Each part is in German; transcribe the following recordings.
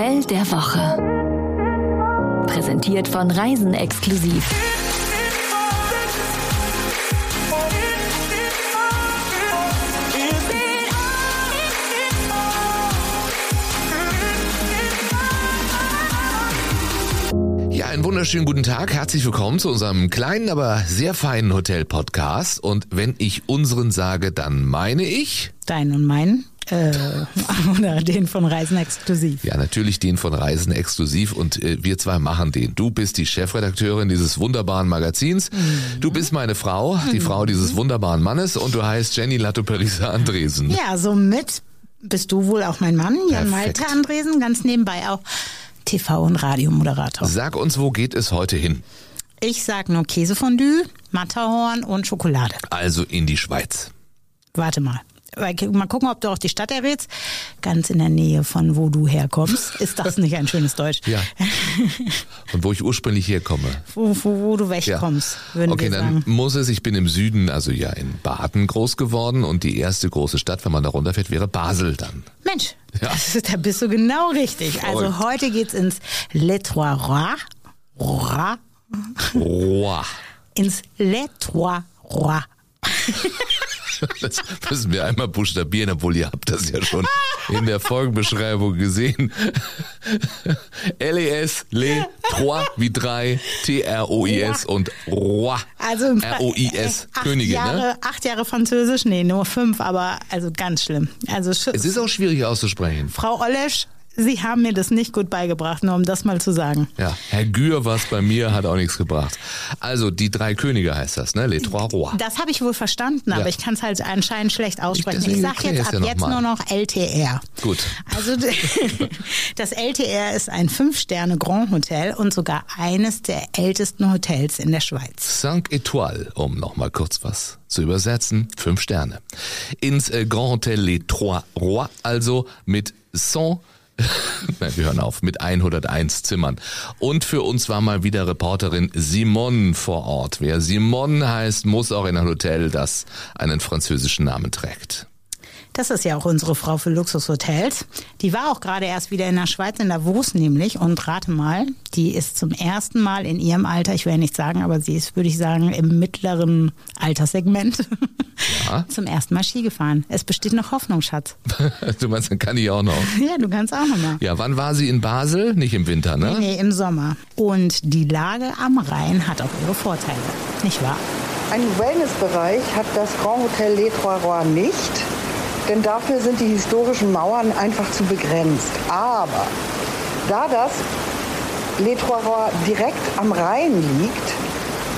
Hotel der Woche. Präsentiert von Reisen exklusiv. Ja, einen wunderschönen guten Tag. Herzlich willkommen zu unserem kleinen, aber sehr feinen Hotel-Podcast. Und wenn ich unseren sage, dann meine ich. Deinen und meinen. Äh, oder den von Reisen exklusiv. Ja, natürlich den von Reisen exklusiv und äh, wir zwei machen den. Du bist die Chefredakteurin dieses wunderbaren Magazins. Mhm. Du bist meine Frau, die Frau dieses wunderbaren Mannes und du heißt Jenny Lattoperisa Andresen. Ja, somit bist du wohl auch mein Mann, Jan Perfekt. Malte Andresen, ganz nebenbei auch TV- und Radiomoderator. Sag uns, wo geht es heute hin? Ich sag nur Käsefondue, Matterhorn und Schokolade. Also in die Schweiz. Warte mal. Mal gucken, ob du auch die Stadt errätst. Ganz in der Nähe von wo du herkommst. Ist das nicht ein schönes Deutsch? Ja. Und wo ich ursprünglich herkomme. Wo, wo, wo du wegkommst, würden Okay, wir dann sagen. muss es, ich bin im Süden, also ja in Baden groß geworden und die erste große Stadt, wenn man da runterfährt, wäre Basel dann. Mensch, Ja. das ist, da bist du genau richtig. Also Verrückt. heute geht's ins Les Trois Rois. Rois. Roa. Ins Les Trois Rois. Das müssen wir einmal buchstabieren, obwohl ihr habt das ja schon in der Folgenbeschreibung gesehen. L-E-S, Le, Trois, wie drei, T-R-O-I-S und Roi. Also R-O-I-S, acht Könige, Jahre, ne? Acht Jahre Französisch, nee, nur fünf, aber also ganz schlimm. Also Es ist auch schwierig auszusprechen. Frau Olesch, Sie haben mir das nicht gut beigebracht, nur um das mal zu sagen. Ja, Herr Gür war es bei mir, hat auch nichts gebracht. Also, die drei Könige heißt das, ne? Les Trois Rois. Das habe ich wohl verstanden, aber Ja. ich kann es halt anscheinend schlecht aussprechen. Ich, deswegen sage jetzt ab ja jetzt mal. nur noch LTR. Gut. Also das LTR ist ein Fünf-Sterne Grand Hotel und sogar eines der ältesten Hotels in der Schweiz. Cinq Étoiles, um nochmal kurz was zu übersetzen. Fünf Sterne. Ins äh, Grand Hotel Les Trois Rois, also mit 100 Nein, wir hören auf, mit 101 Zimmern. Und für uns war mal wieder Reporterin Simone vor Ort. Wer Simone heißt, muss auch in ein Hotel, das einen französischen Namen trägt. Das ist ja auch unsere Frau für Luxushotels. Die war auch gerade erst wieder in der Schweiz, in Davos nämlich. Und rate mal, die ist zum ersten Mal in ihrem Alter, ich will ja nicht sagen, aber sie ist, würde ich sagen, im mittleren Alterssegment, Ja. zum ersten Mal Ski gefahren. Es besteht noch Hoffnung, Schatz. Du meinst, dann kann ich auch noch. Ja, du kannst auch noch mal. Ja, wann war sie in Basel? Nicht im Winter, ne? Nee, im Sommer. Und die Lage am Rhein hat auch ihre Vorteile, nicht wahr? Einen Wellnessbereich hat das Grand Hotel Les Trois Rois nicht, denn dafür sind die historischen Mauern einfach zu begrenzt. Aber da das Les Trois Rois direkt am Rhein liegt,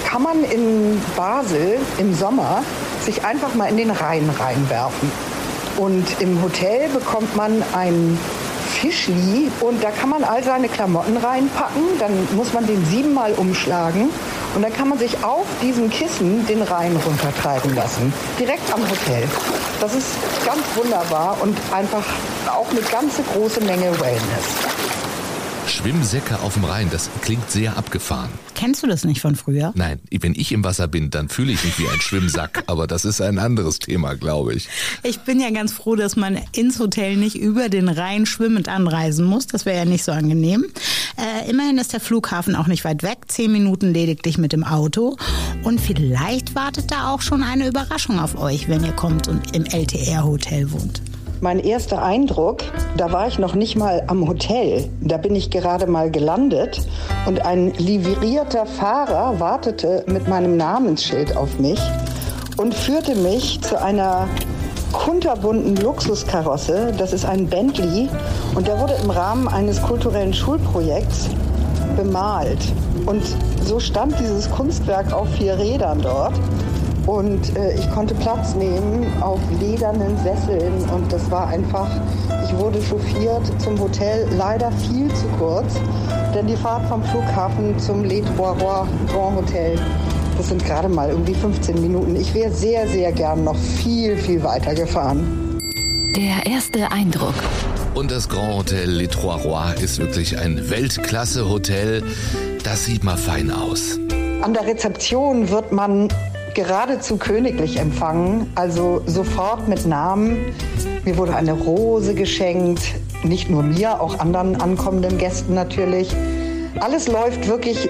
kann man in Basel im Sommer sich einfach mal in den Rhein reinwerfen. Und im Hotel bekommt man ein Fischli und da kann man all seine Klamotten reinpacken. Dann muss man den siebenmal umschlagen und dann kann man sich auf diesem Kissen den Rhein runtertreiben lassen. Direkt am Hotel. Das ist ganz wunderbar und einfach auch eine ganze große Menge Wellness. Schwimmsäcke auf dem Rhein, das klingt sehr abgefahren. Kennst du das nicht von früher? Nein, wenn ich im Wasser bin, dann fühle ich mich wie ein Schwimmsack, aber das ist ein anderes Thema, glaube ich. Ich bin ja ganz froh, dass man ins Hotel nicht über den Rhein schwimmend anreisen muss. Das wäre ja nicht so angenehm. Äh, immerhin ist der Flughafen auch nicht weit weg. Zehn Minuten lediglich mit dem Auto. Und vielleicht wartet da auch schon eine Überraschung auf euch, wenn ihr kommt und im LTR-Hotel wohnt. Mein erster Eindruck, da war ich noch nicht mal am Hotel. Da bin ich gerade mal gelandet und ein livrierter Fahrer wartete mit meinem Namensschild auf mich und führte mich zu einer kunterbunten Luxuskarosse. Das ist ein Bentley und der wurde im Rahmen eines kulturellen Schulprojekts bemalt. Und so stand dieses Kunstwerk auf vier Rädern dort. Und äh, ich konnte Platz nehmen auf ledernen Sesseln und das war einfach, ich wurde chauffiert zum Hotel, leider viel zu kurz, denn die Fahrt vom Flughafen zum Les Trois Rois Grand Hotel, das sind gerade mal irgendwie 15 Minuten. Ich wäre sehr, sehr gern noch viel, viel weiter gefahren. Der erste Eindruck. Und das Grand Hotel Les Trois Rois ist wirklich ein Weltklasse-Hotel. Das sieht mal fein aus. An der Rezeption wird man geradezu königlich empfangen, also sofort mit Namen. Mir wurde eine Rose geschenkt, nicht nur mir, auch anderen ankommenden Gästen natürlich. Alles läuft wirklich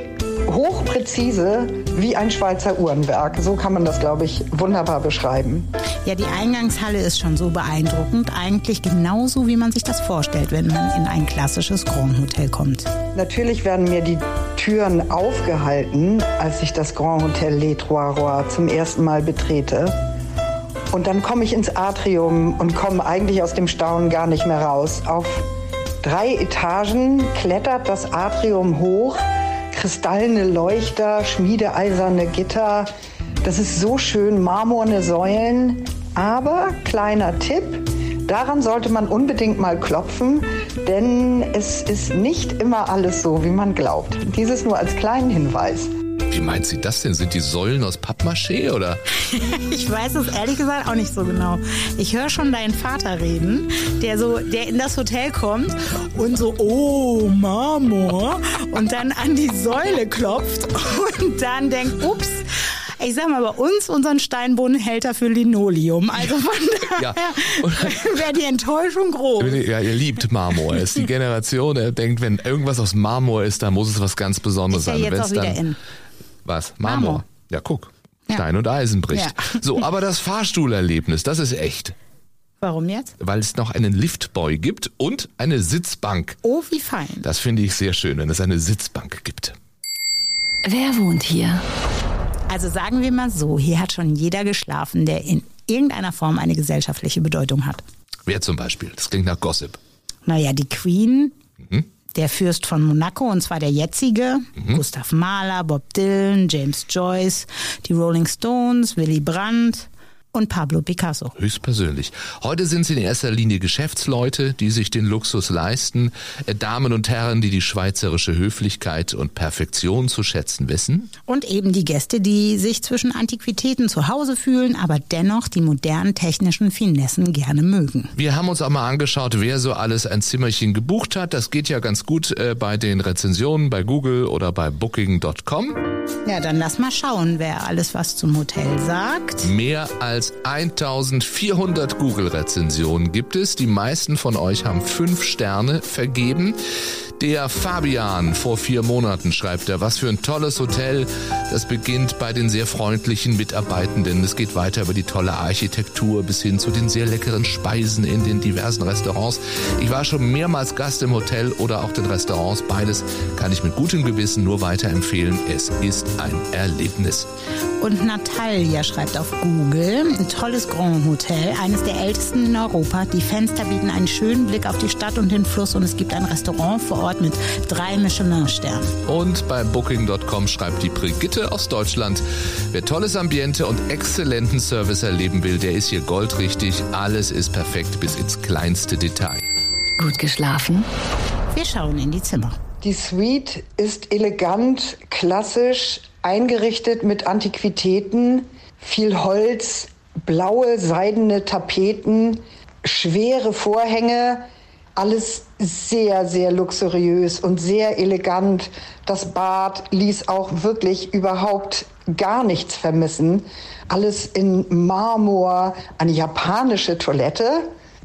hochpräzise wie ein Schweizer Uhrenwerk. So kann man das, glaube ich, wunderbar beschreiben. Ja, die Eingangshalle ist schon so beeindruckend. Eigentlich genauso, wie man sich das vorstellt, wenn man in ein klassisches Grand Hotel kommt. Natürlich werden mir die Türen aufgehalten, als ich das Grand Hotel Les Trois Rois zum ersten Mal betrete. Und dann komme ich ins Atrium und komme eigentlich aus dem Staunen gar nicht mehr raus. Auf drei Etagen klettert das Atrium hoch kristallene Leuchter, schmiedeeiserne Gitter. Das ist so schön, marmorne Säulen. Aber kleiner Tipp, daran sollte man unbedingt mal klopfen, denn es ist nicht immer alles so, wie man glaubt. Dieses nur als kleinen Hinweis. Wie meint sie das denn? Sind die Säulen aus Pappmaché oder? ich weiß es ehrlich gesagt auch nicht so genau. Ich höre schon deinen Vater reden, der so, der in das Hotel kommt und so, oh, Marmor, und dann an die Säule klopft und dann denkt, ups, ich sag mal, bei uns unseren Steinboden hält er für Linoleum. Also von daher ja. wäre die Enttäuschung groß. Ja, ihr liebt Marmor. ist die Generation, der denkt, wenn irgendwas aus Marmor ist, dann muss es was ganz Besonderes ist ja sein. Jetzt auch wieder dann, in. Was? Marmor. Marmor. Ja, guck. Stein und Eisen bricht. Ja. So, aber das Fahrstuhlerlebnis, das ist echt. Warum jetzt? Weil es noch einen Liftboy gibt und eine Sitzbank. Oh, wie fein. Das finde ich sehr schön, wenn es eine Sitzbank gibt. Wer wohnt hier? Also sagen wir mal so, hier hat schon jeder geschlafen, der in irgendeiner Form eine gesellschaftliche Bedeutung hat. Wer zum Beispiel? Das klingt nach Gossip. Naja, die Queen, mhm der Fürst von Monaco, und zwar der jetzige, mhm. Gustav Mahler, Bob Dylan, James Joyce, die Rolling Stones, Willy Brandt, und Pablo Picasso. Höchstpersönlich. Heute sind sie in erster Linie Geschäftsleute, die sich den Luxus leisten, äh, Damen und Herren, die die schweizerische Höflichkeit und Perfektion zu schätzen wissen. Und eben die Gäste, die sich zwischen Antiquitäten zu Hause fühlen, aber dennoch die modernen technischen Finessen gerne mögen. Wir haben uns auch mal angeschaut, wer so alles ein Zimmerchen gebucht hat. Das geht ja ganz gut äh, bei den Rezensionen bei Google oder bei Booking.com. Ja, dann lass mal schauen, wer alles was zum Hotel sagt. Mehr als 1400 Google-Rezensionen gibt es. Die meisten von euch haben fünf Sterne vergeben. Der Fabian vor vier Monaten schreibt er, was für ein tolles Hotel. Das beginnt bei den sehr freundlichen Mitarbeitenden. Es geht weiter über die tolle Architektur bis hin zu den sehr leckeren Speisen in den diversen Restaurants. Ich war schon mehrmals Gast im Hotel oder auch den Restaurants. Beides kann ich mit gutem Gewissen nur weiterempfehlen. Es ist ein Erlebnis. Und Natalia schreibt auf Google, ein tolles Grand Hotel, eines der ältesten in Europa. Die Fenster bieten einen schönen Blick auf die Stadt und den Fluss und es gibt ein Restaurant vor Ort Ort mit drei Michelin-Sternen. Und bei Booking.com schreibt die Brigitte aus Deutschland, wer tolles Ambiente und exzellenten Service erleben will, der ist hier goldrichtig. Alles ist perfekt bis ins kleinste Detail. Gut geschlafen? Wir schauen in die Zimmer. Die Suite ist elegant, klassisch, eingerichtet mit Antiquitäten, viel Holz, blaue seidene Tapeten, schwere Vorhänge, alles sehr, sehr luxuriös und sehr elegant. Das Bad ließ auch wirklich überhaupt gar nichts vermissen. Alles in Marmor, eine japanische Toilette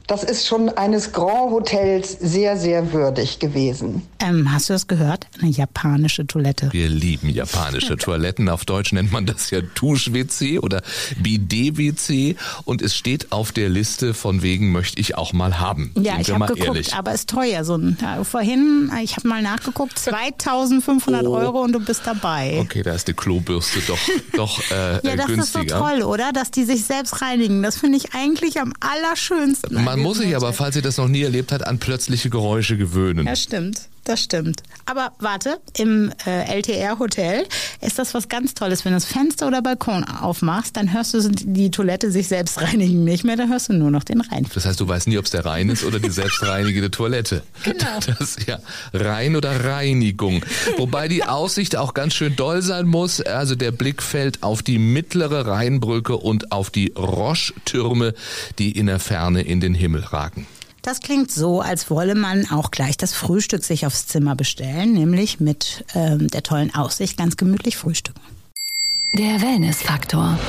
das ist schon eines Grand Hotels sehr, sehr würdig gewesen. Ähm, hast du das gehört? Eine japanische Toilette. Wir lieben japanische Toiletten. Auf Deutsch nennt man das ja Tusch-WC oder Bidet-WC. Und es steht auf der Liste von wegen möchte ich auch mal haben. Ja, Sind ich habe geguckt, ehrlich. aber ist teuer. So ein, ja, vorhin, ich habe mal nachgeguckt, 2500 oh. Euro und du bist dabei. Okay, da ist die Klobürste doch, doch äh, ja, das günstiger. ist so toll, oder? Dass die sich selbst reinigen. Das finde ich eigentlich am allerschönsten. Man man muss sich aber, falls ihr das noch nie erlebt habt, an plötzliche Geräusche gewöhnen. Ja, stimmt. Das stimmt. Aber warte, im äh, LTR-Hotel ist das was ganz Tolles. Wenn du das Fenster oder Balkon aufmachst, dann hörst du die Toilette sich selbst reinigen nicht mehr, dann hörst du nur noch den Rhein. Das heißt, du weißt nie, ob es der Rhein ist oder die selbstreinigende Toilette. Genau. Das ja Rhein oder Reinigung. Wobei die Aussicht auch ganz schön doll sein muss. Also der Blick fällt auf die mittlere Rheinbrücke und auf die Roche-Türme, die in der Ferne in den Himmel ragen. Das klingt so, als wolle man auch gleich das Frühstück sich aufs Zimmer bestellen, nämlich mit ähm, der tollen Aussicht ganz gemütlich frühstücken. Der Wellnessfaktor.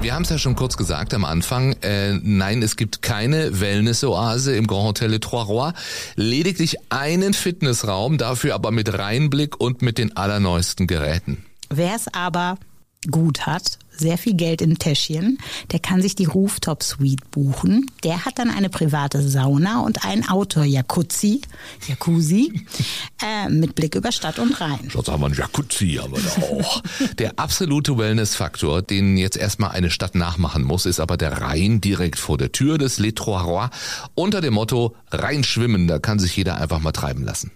Wir haben es ja schon kurz gesagt am Anfang. Äh, nein, es gibt keine Wellness-Oase im Grand Hotel Le Trois Rois. Lediglich einen Fitnessraum, dafür aber mit Reinblick und mit den allerneuesten Geräten. Wer es aber gut hat, sehr viel Geld im Täschchen, der kann sich die Rooftop Suite buchen. Der hat dann eine private Sauna und einen Outdoor-Jacuzzi, Jacuzzi, äh, mit Blick über Stadt und Rhein. Schon haben wir einen Jacuzzi, haben wir da auch. der absolute Wellness-Faktor, den jetzt erstmal eine Stadt nachmachen muss, ist aber der Rhein direkt vor der Tür des Les Trois Rois unter dem Motto Rhein schwimmen, da kann sich jeder einfach mal treiben lassen.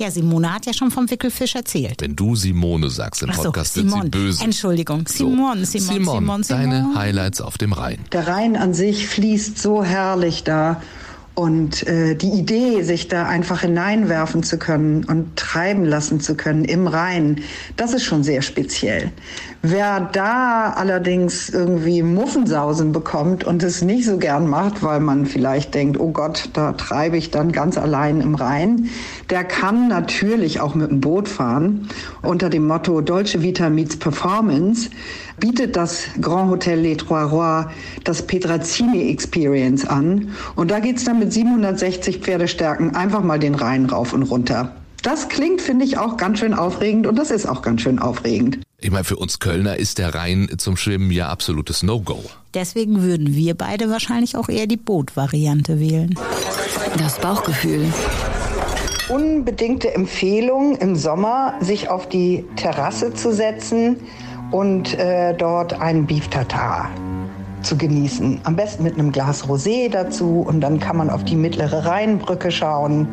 Ja, Simone hat ja schon vom Wickelfisch erzählt. Wenn du Simone sagst im Ach so, Podcast, wird Simon. sie böse. Entschuldigung, Simon, So. Simon, Simon, Simon, Simon. deine Highlights auf dem Rhein. Der Rhein an sich fließt so herrlich da. Und äh, die Idee, sich da einfach hineinwerfen zu können und treiben lassen zu können im Rhein, das ist schon sehr speziell. Wer da allerdings irgendwie Muffensausen bekommt und es nicht so gern macht, weil man vielleicht denkt, oh Gott, da treibe ich dann ganz allein im Rhein, der kann natürlich auch mit dem Boot fahren. Unter dem Motto Dolce Vita meets Performance bietet das Grand Hotel Les Trois Rois das Petrazzini Experience an. Und da geht's dann mit 760 Pferdestärken einfach mal den Rhein rauf und runter. Das klingt, finde ich, auch ganz schön aufregend und das ist auch ganz schön aufregend. Ich meine, für uns Kölner ist der Rhein zum Schwimmen ja absolutes No-Go. Deswegen würden wir beide wahrscheinlich auch eher die Bootvariante wählen. Das Bauchgefühl. Unbedingte Empfehlung im Sommer, sich auf die Terrasse zu setzen und äh, dort einen Beef Tartar zu genießen. Am besten mit einem Glas Rosé dazu und dann kann man auf die mittlere Rheinbrücke schauen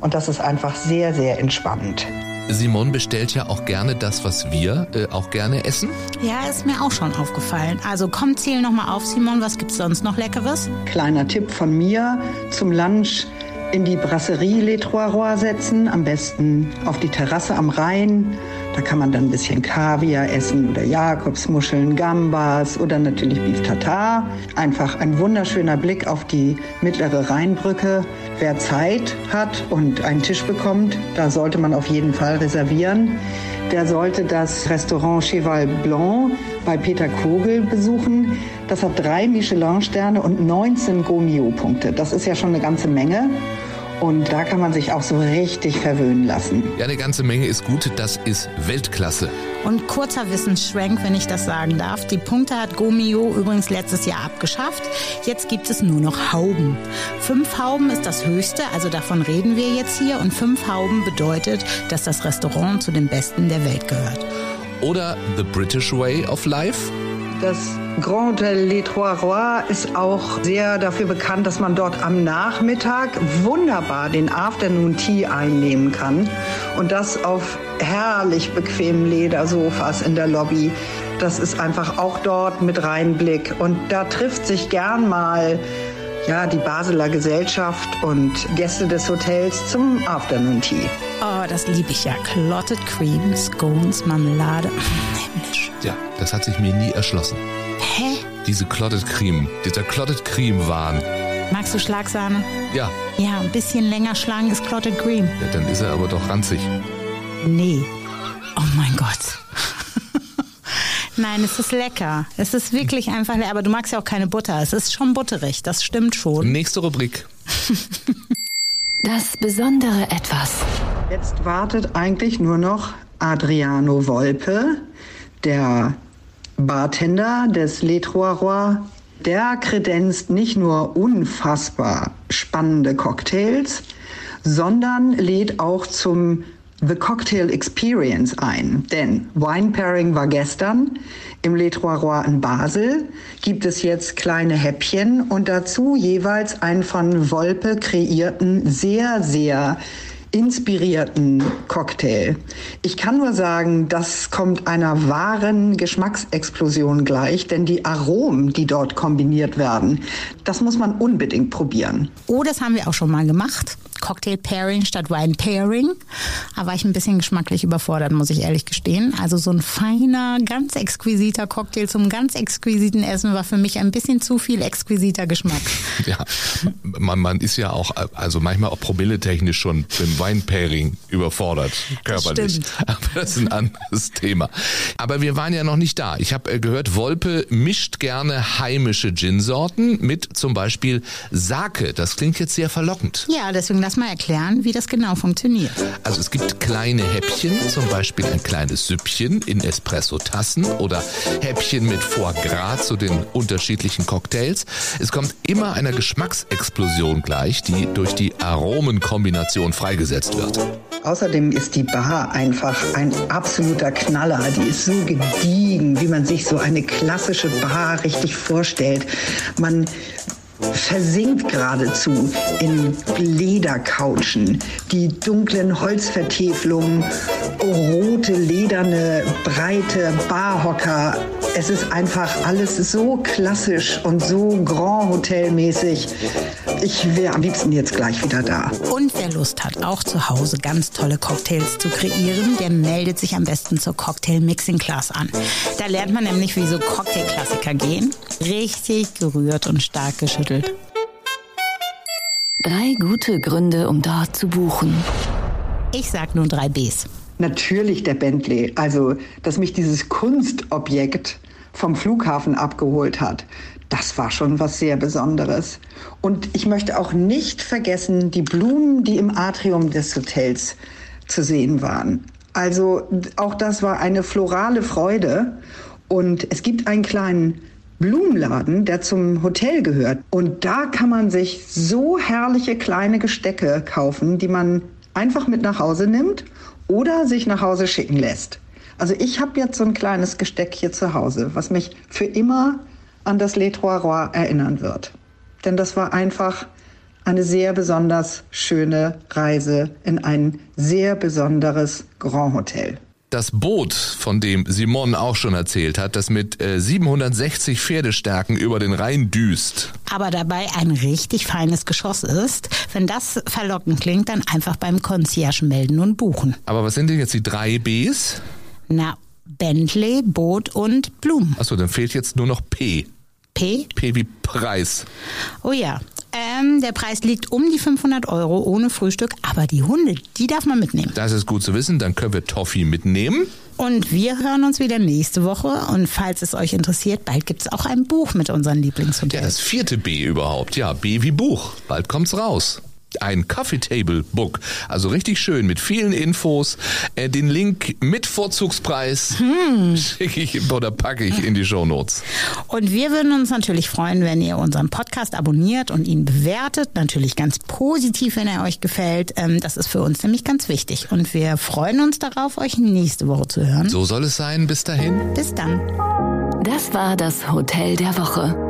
und das ist einfach sehr, sehr entspannend. Simon bestellt ja auch gerne das, was wir äh, auch gerne essen. Ja, ist mir auch schon aufgefallen. Also komm, zähl noch mal auf, Simon. Was gibt's sonst noch Leckeres? Kleiner Tipp von mir zum Lunch in die Brasserie Les Trois Rois setzen, am besten auf die Terrasse am Rhein. Da kann man dann ein bisschen Kaviar essen oder Jakobsmuscheln, Gambas oder natürlich Beef Tartar. Einfach ein wunderschöner Blick auf die mittlere Rheinbrücke. Wer Zeit hat und einen Tisch bekommt, da sollte man auf jeden Fall reservieren. Der sollte das Restaurant Cheval Blanc bei Peter Kogel besuchen. Das hat drei Michelin-Sterne und 19 Gomio-Punkte. Das ist ja schon eine ganze Menge. Und da kann man sich auch so richtig verwöhnen lassen. Ja, eine ganze Menge ist gut. Das ist Weltklasse. Und kurzer Wissensschwenk, wenn ich das sagen darf. Die Punkte hat Gomio übrigens letztes Jahr abgeschafft. Jetzt gibt es nur noch Hauben. Fünf Hauben ist das höchste, also davon reden wir jetzt hier. Und fünf Hauben bedeutet, dass das Restaurant zu den besten der Welt gehört. Oder The British Way of Life. Das Grand Hotel Les Trois Rois ist auch sehr dafür bekannt, dass man dort am Nachmittag wunderbar den Afternoon Tea einnehmen kann. Und das auf herrlich bequemen Ledersofas in der Lobby. Das ist einfach auch dort mit Reinblick. Und da trifft sich gern mal ja, die Basler Gesellschaft und Gäste des Hotels zum Afternoon Tea. Oh, das liebe ich ja. Clotted Cream, Scones, Marmelade. Himmlisch. Ja, das hat sich mir nie erschlossen. Hä? Diese Clotted Cream, dieser Clotted Cream Wahn. Magst du Schlagsahne? Ja, Ja, ein bisschen länger schlagen ist Clotted Cream. ja, dann ist er aber doch ranzig. Nee. Oh mein Gott. Nein, es ist lecker. Es ist wirklich einfach lecker. Aber du magst ja auch keine Butter. Es ist schon butterig. Das stimmt schon. Nächste Rubrik. Das besondere Etwas. Jetzt wartet eigentlich nur noch Adriano Volpe, der Bartender des Les Trois Rois. Der kredenzt nicht nur unfassbar spannende Cocktails, sondern lädt auch zum The Cocktail Experience ein. Denn Wine Pairing war gestern. Im Les Trois Rois in Basel gibt es jetzt kleine Häppchen und dazu jeweils einen von Wolpe kreierten, sehr, sehr inspirierten Cocktail. Ich kann nur sagen, das kommt einer wahren Geschmacksexplosion gleich, denn die Aromen, die dort kombiniert werden, das muss man unbedingt probieren. Oh, das haben wir auch schon mal gemacht. Cocktail Pairing statt Wine Pairing. Da war ich ein bisschen geschmacklich überfordert, muss ich ehrlich gestehen. Also so ein feiner, ganz exquisiter Cocktail zum ganz exquisiten Essen war für mich ein bisschen zu viel exquisiter Geschmack. Ja, man, man ist ja auch, also manchmal auch promilletechnisch schon beim Wine Pairing überfordert, körperlich. Das Aber das ist ein anderes Thema. Aber wir waren ja noch nicht da. Ich habe äh, gehört, Wolpe mischt gerne heimische Gin-Sorten mit zum Beispiel Sake. Das klingt jetzt sehr verlockend. Ja, deswegen lass mal erklären, wie das genau funktioniert. Also es gibt kleine Häppchen, zum Beispiel ein kleines Süppchen in Espresso-Tassen oder Häppchen mit Foie Gras zu den unterschiedlichen Cocktails. Es kommt immer einer Geschmacksexplosion gleich, die durch die Aromenkombination freigesetzt wird. Außerdem ist die Bar einfach ein absoluter Knaller. Die ist so gediegen, wie man sich so eine klassische Bar richtig vorstellt. Man versinkt geradezu in Ledercouchen, die dunklen Holzvertäfelungen, rote, lederne, breite Barhocker. Es ist einfach alles so klassisch und so Grand Hotel mäßig. Ich wäre am liebsten jetzt gleich wieder da. Und wer Lust hat, auch zu Hause ganz tolle Cocktails zu kreieren, der meldet sich am besten zur Cocktail Mixing Class an. Da lernt man nämlich, wie so Cocktailklassiker gehen. Richtig gerührt und stark geschüttelt. Drei gute Gründe, um dort zu buchen. Ich sag nur drei Bs. Natürlich der Bentley. Also, dass mich dieses Kunstobjekt vom Flughafen abgeholt hat, das war schon was sehr Besonderes. Und ich möchte auch nicht vergessen, die Blumen, die im Atrium des Hotels zu sehen waren. Also auch das war eine florale Freude. Und es gibt einen kleinen Blumenladen, der zum Hotel gehört. Und da kann man sich so herrliche kleine Gestecke kaufen, die man einfach mit nach Hause nimmt oder sich nach Hause schicken lässt. Also ich habe jetzt so ein kleines Gesteck hier zu Hause, was mich für immer an das Les Trois Rois erinnern wird. Denn das war einfach eine sehr besonders schöne Reise in ein sehr besonderes Grand Hotel. Das Boot, von dem Simon auch schon erzählt hat, das mit äh, 760 Pferdestärken über den Rhein düst. Aber dabei ein richtig feines Geschoss ist. Wenn das verlockend klingt, dann einfach beim Concierge melden und buchen. Aber was sind denn jetzt die drei Bs? Na, Bentley, Boot und Blumen. Achso, dann fehlt jetzt nur noch P. P? P wie Preis. Oh ja. Ähm, der Preis liegt um die 500 Euro ohne Frühstück, aber die Hunde, die darf man mitnehmen. Das ist gut zu wissen, dann können wir Toffee mitnehmen. Und wir hören uns wieder nächste Woche. Und falls es euch interessiert, bald gibt es auch ein Buch mit unseren Ja, Lieblingshotels. das vierte B überhaupt. Ja, B wie Buch. Bald kommt's raus. Ein Coffee Table Book. Also richtig schön mit vielen Infos. Äh, den Link mit Vorzugspreis schicke ich oder packe ich in die Shownotes. Und wir würden uns natürlich freuen, wenn ihr unseren Podcast abonniert und ihn bewertet. Natürlich ganz positiv, wenn er euch gefällt. Ähm, Das ist für uns nämlich ganz wichtig. Und wir freuen uns darauf, euch nächste Woche zu hören. So soll es sein. Bis dahin. Bis dann. Das war das Hotel der Woche.